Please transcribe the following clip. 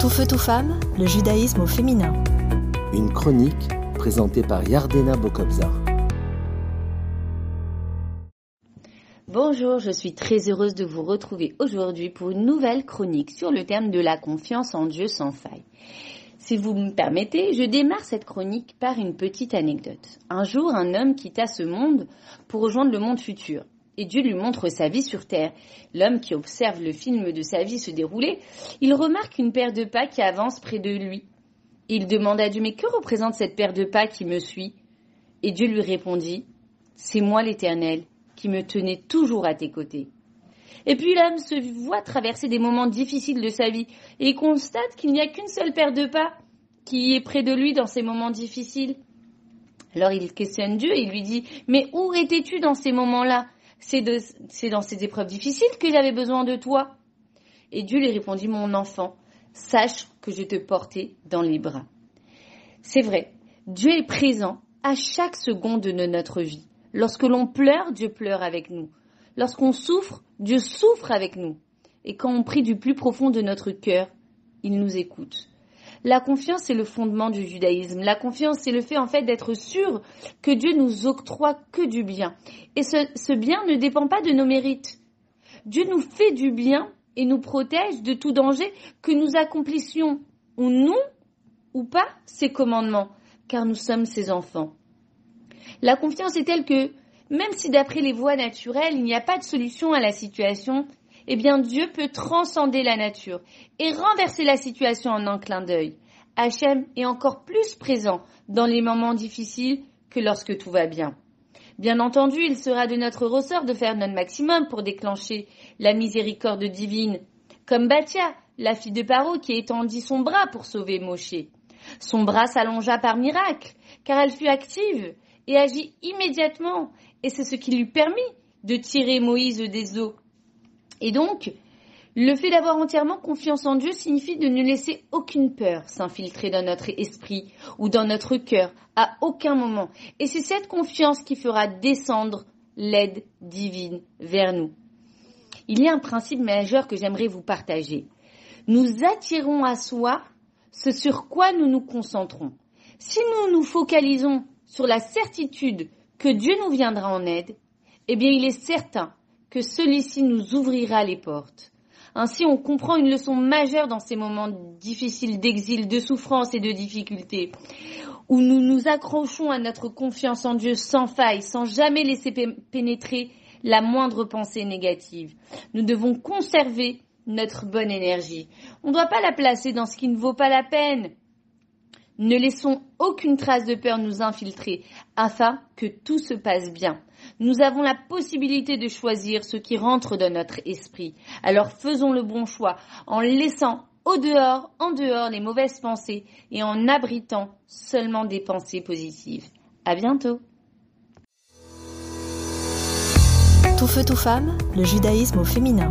Tout feu, tout femme, le judaïsme au féminin. Une chronique présentée par Yardena Bokobzar. Bonjour, je suis très heureuse de vous retrouver aujourd'hui pour une nouvelle chronique sur le thème de la confiance en Dieu sans faille. Si vous me permettez, je démarre cette chronique par une petite anecdote. Un jour, un homme quitta ce monde pour rejoindre le monde futur et Dieu lui montre sa vie sur terre. L'homme qui observe le film de sa vie se dérouler, il remarque une paire de pas qui avance près de lui. Il demande à Dieu, mais que représente cette paire de pas qui me suit? Et Dieu lui répondit, c'est moi l'Éternel qui me tenais toujours à tes côtés. Et puis l'homme se voit traverser des moments difficiles de sa vie et constate qu'il n'y a qu'une seule paire de pas qui est près de lui dans ces moments difficiles. Alors il questionne Dieu et il lui dit, mais où étais-tu dans ces moments-là? C'est dans ces épreuves difficiles que j'avais besoin de toi. Et Dieu lui répondit, mon enfant, sache que je te portais dans les bras. C'est vrai, Dieu est présent à chaque seconde de notre vie. Lorsque l'on pleure, Dieu pleure avec nous. Lorsqu'on souffre, Dieu souffre avec nous. Et quand on prie du plus profond de notre cœur, il nous écoute. La confiance c'est le fondement du judaïsme. La confiance c'est le fait en fait d'être sûr que Dieu nous octroie que du bien. Et ce, ce bien ne dépend pas de nos mérites. Dieu nous fait du bien et nous protège de tout danger que nous accomplissions ou non ou pas ses commandements, car nous sommes ses enfants. La confiance est telle que, même si d'après les voies naturelles, il n'y a pas de solution à la situation, eh bien Dieu peut transcender la nature et renverser la situation en un clin d'œil. Hachem est encore plus présent dans les moments difficiles que lorsque tout va bien. Bien entendu, il sera de notre ressort de faire notre maximum pour déclencher la miséricorde divine, comme Batia, la fille de Paro qui étendit son bras pour sauver Moshe. Son bras s'allongea par miracle, car elle fut active et agit immédiatement, et c'est ce qui lui permit de tirer Moïse des eaux et donc, le fait d'avoir entièrement confiance en Dieu signifie de ne laisser aucune peur s'infiltrer dans notre esprit ou dans notre cœur à aucun moment. Et c'est cette confiance qui fera descendre l'aide divine vers nous. Il y a un principe majeur que j'aimerais vous partager. Nous attirons à soi ce sur quoi nous nous concentrons. Si nous nous focalisons sur la certitude que Dieu nous viendra en aide, eh bien il est certain que celui-ci nous ouvrira les portes. Ainsi, on comprend une leçon majeure dans ces moments difficiles d'exil, de souffrance et de difficulté, où nous nous accrochons à notre confiance en Dieu sans faille, sans jamais laisser pénétrer la moindre pensée négative. Nous devons conserver notre bonne énergie. On ne doit pas la placer dans ce qui ne vaut pas la peine. Ne laissons aucune trace de peur nous infiltrer afin que tout se passe bien. Nous avons la possibilité de choisir ce qui rentre dans notre esprit. Alors faisons le bon choix en laissant au dehors, en dehors les mauvaises pensées et en abritant seulement des pensées positives. À bientôt. Tout feu, tout femme, le judaïsme au féminin.